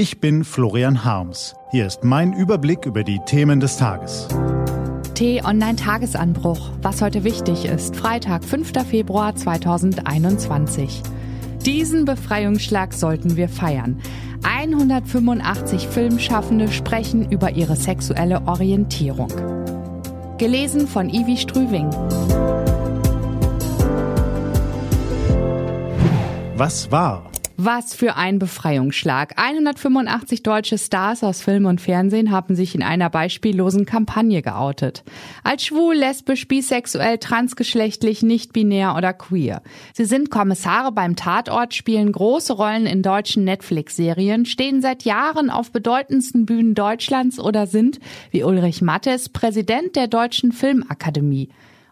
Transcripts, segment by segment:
Ich bin Florian Harms. Hier ist mein Überblick über die Themen des Tages. T-Online-Tagesanbruch. Was heute wichtig ist. Freitag, 5. Februar 2021. Diesen Befreiungsschlag sollten wir feiern. 185 Filmschaffende sprechen über ihre sexuelle Orientierung. Gelesen von Ivi Strüving. Was war? Was für ein Befreiungsschlag. 185 deutsche Stars aus Film und Fernsehen haben sich in einer beispiellosen Kampagne geoutet. Als schwul, lesbisch, bisexuell, transgeschlechtlich, nicht-binär oder queer. Sie sind Kommissare beim Tatort, spielen große Rollen in deutschen Netflix-Serien, stehen seit Jahren auf bedeutendsten Bühnen Deutschlands oder sind, wie Ulrich Mattes, Präsident der Deutschen Filmakademie.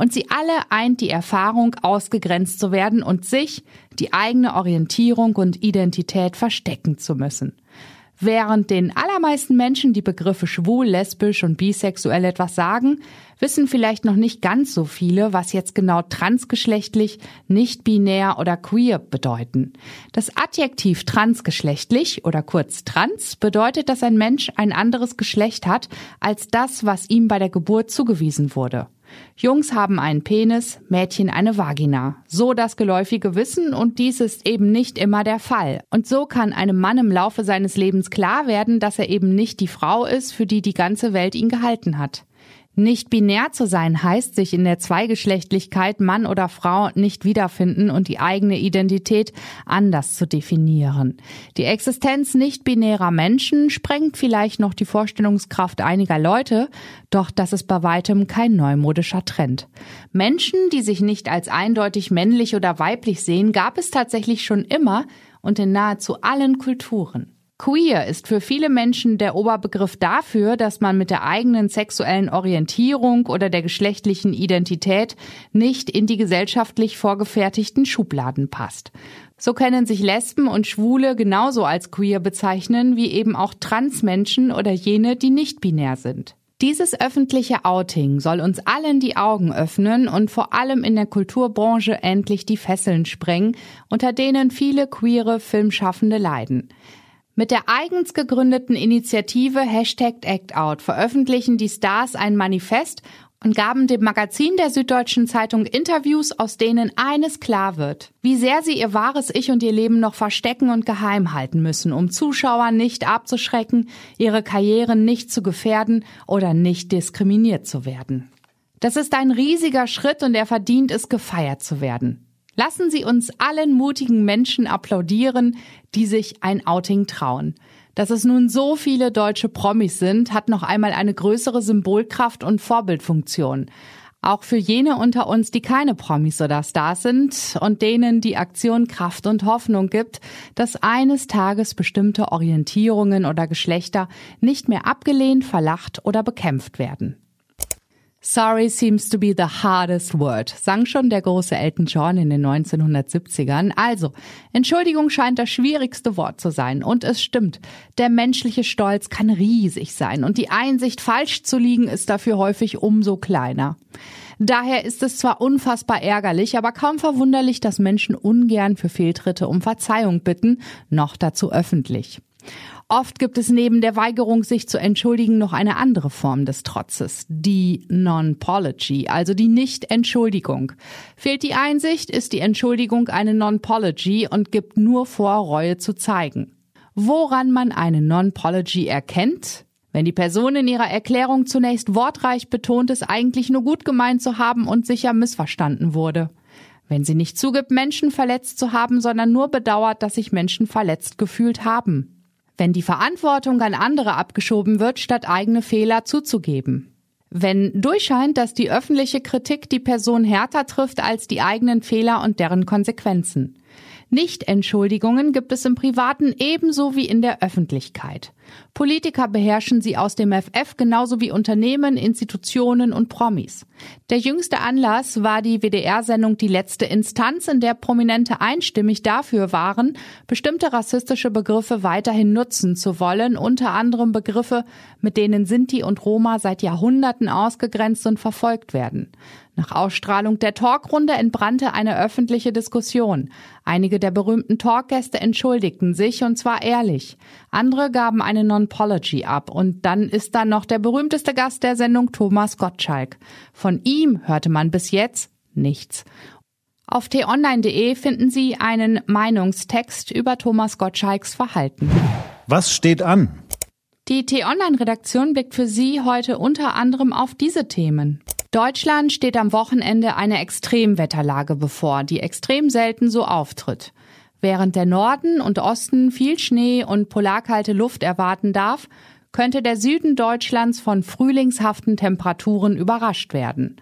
Und sie alle eint die Erfahrung, ausgegrenzt zu werden und sich, die eigene Orientierung und Identität verstecken zu müssen. Während den allermeisten Menschen die Begriffe schwul, lesbisch und bisexuell etwas sagen, wissen vielleicht noch nicht ganz so viele, was jetzt genau transgeschlechtlich, nicht binär oder queer bedeuten. Das Adjektiv transgeschlechtlich oder kurz trans bedeutet, dass ein Mensch ein anderes Geschlecht hat als das, was ihm bei der Geburt zugewiesen wurde. Jungs haben einen Penis, Mädchen eine Vagina. So das geläufige Wissen und dies ist eben nicht immer der Fall. Und so kann einem Mann im Laufe seines Lebens klar werden, dass er eben nicht die Frau ist, für die die ganze Welt ihn gehalten hat. Nicht binär zu sein heißt, sich in der Zweigeschlechtlichkeit Mann oder Frau nicht wiederfinden und die eigene Identität anders zu definieren. Die Existenz nicht binärer Menschen sprengt vielleicht noch die Vorstellungskraft einiger Leute, doch das ist bei weitem kein neumodischer Trend. Menschen, die sich nicht als eindeutig männlich oder weiblich sehen, gab es tatsächlich schon immer und in nahezu allen Kulturen. Queer ist für viele Menschen der Oberbegriff dafür, dass man mit der eigenen sexuellen Orientierung oder der geschlechtlichen Identität nicht in die gesellschaftlich vorgefertigten Schubladen passt. So können sich Lesben und Schwule genauso als queer bezeichnen wie eben auch Transmenschen oder jene, die nicht binär sind. Dieses öffentliche Outing soll uns allen die Augen öffnen und vor allem in der Kulturbranche endlich die Fesseln sprengen, unter denen viele queere Filmschaffende leiden. Mit der eigens gegründeten Initiative Hashtag ActOut veröffentlichen die Stars ein Manifest und gaben dem Magazin der Süddeutschen Zeitung Interviews, aus denen eines klar wird, wie sehr sie ihr wahres Ich und ihr Leben noch verstecken und geheim halten müssen, um Zuschauer nicht abzuschrecken, ihre Karrieren nicht zu gefährden oder nicht diskriminiert zu werden. Das ist ein riesiger Schritt und er verdient es, gefeiert zu werden. Lassen Sie uns allen mutigen Menschen applaudieren, die sich ein Outing trauen. Dass es nun so viele deutsche Promis sind, hat noch einmal eine größere Symbolkraft und Vorbildfunktion. Auch für jene unter uns, die keine Promis oder Stars sind und denen die Aktion Kraft und Hoffnung gibt, dass eines Tages bestimmte Orientierungen oder Geschlechter nicht mehr abgelehnt, verlacht oder bekämpft werden. Sorry seems to be the hardest word, sang schon der große Elton John in den 1970ern. Also, Entschuldigung scheint das schwierigste Wort zu sein. Und es stimmt, der menschliche Stolz kann riesig sein und die Einsicht, falsch zu liegen, ist dafür häufig umso kleiner. Daher ist es zwar unfassbar ärgerlich, aber kaum verwunderlich, dass Menschen ungern für Fehltritte um Verzeihung bitten, noch dazu öffentlich. Oft gibt es neben der Weigerung, sich zu entschuldigen, noch eine andere Form des Trotzes, die Non-Pology, also die Nicht-Entschuldigung. Fehlt die Einsicht, ist die Entschuldigung eine Non-Pology und gibt nur vor, Reue zu zeigen. Woran man eine Non-Pology erkennt? Wenn die Person in ihrer Erklärung zunächst wortreich betont, es eigentlich nur gut gemeint zu haben und sicher missverstanden wurde. Wenn sie nicht zugibt, Menschen verletzt zu haben, sondern nur bedauert, dass sich Menschen verletzt gefühlt haben wenn die Verantwortung an andere abgeschoben wird, statt eigene Fehler zuzugeben. Wenn durchscheint, dass die öffentliche Kritik die Person härter trifft als die eigenen Fehler und deren Konsequenzen. Nicht-Entschuldigungen gibt es im Privaten ebenso wie in der Öffentlichkeit. Politiker beherrschen sie aus dem FF genauso wie Unternehmen, Institutionen und Promis. Der jüngste Anlass war die WDR-Sendung Die letzte Instanz, in der Prominente einstimmig dafür waren, bestimmte rassistische Begriffe weiterhin nutzen zu wollen, unter anderem Begriffe, mit denen Sinti und Roma seit Jahrhunderten ausgegrenzt und verfolgt werden. Nach Ausstrahlung der Talkrunde entbrannte eine öffentliche Diskussion. Einige der berühmten Talkgäste entschuldigten sich und zwar ehrlich. Andere gaben eine Non-Pology ab und dann ist da noch der berühmteste Gast der Sendung Thomas Gottschalk. Von ihm hörte man bis jetzt nichts. Auf t-online.de finden Sie einen Meinungstext über Thomas Gottschalks Verhalten. Was steht an? Die T-Online-Redaktion blickt für Sie heute unter anderem auf diese Themen. Deutschland steht am Wochenende eine Extremwetterlage bevor, die extrem selten so auftritt. Während der Norden und Osten viel Schnee und polarkalte Luft erwarten darf, könnte der Süden Deutschlands von frühlingshaften Temperaturen überrascht werden.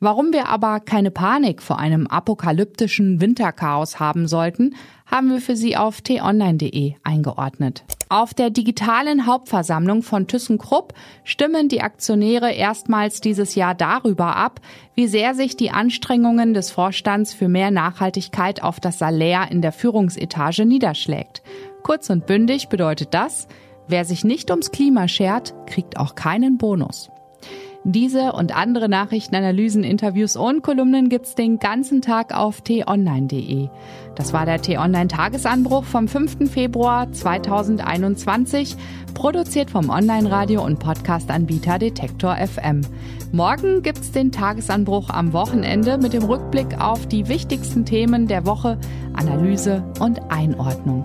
Warum wir aber keine Panik vor einem apokalyptischen Winterchaos haben sollten, haben wir für Sie auf t-online.de eingeordnet. Auf der digitalen Hauptversammlung von ThyssenKrupp stimmen die Aktionäre erstmals dieses Jahr darüber ab, wie sehr sich die Anstrengungen des Vorstands für mehr Nachhaltigkeit auf das Salär in der Führungsetage niederschlägt. Kurz und bündig bedeutet das, wer sich nicht ums Klima schert, kriegt auch keinen Bonus. Diese und andere Nachrichten, Analysen, Interviews und Kolumnen gibt's den ganzen Tag auf t-online.de. Das war der T-Online Tagesanbruch vom 5. Februar 2021, produziert vom Online-Radio und Podcast-Anbieter Detektor FM. Morgen gibt's den Tagesanbruch am Wochenende mit dem Rückblick auf die wichtigsten Themen der Woche, Analyse und Einordnung.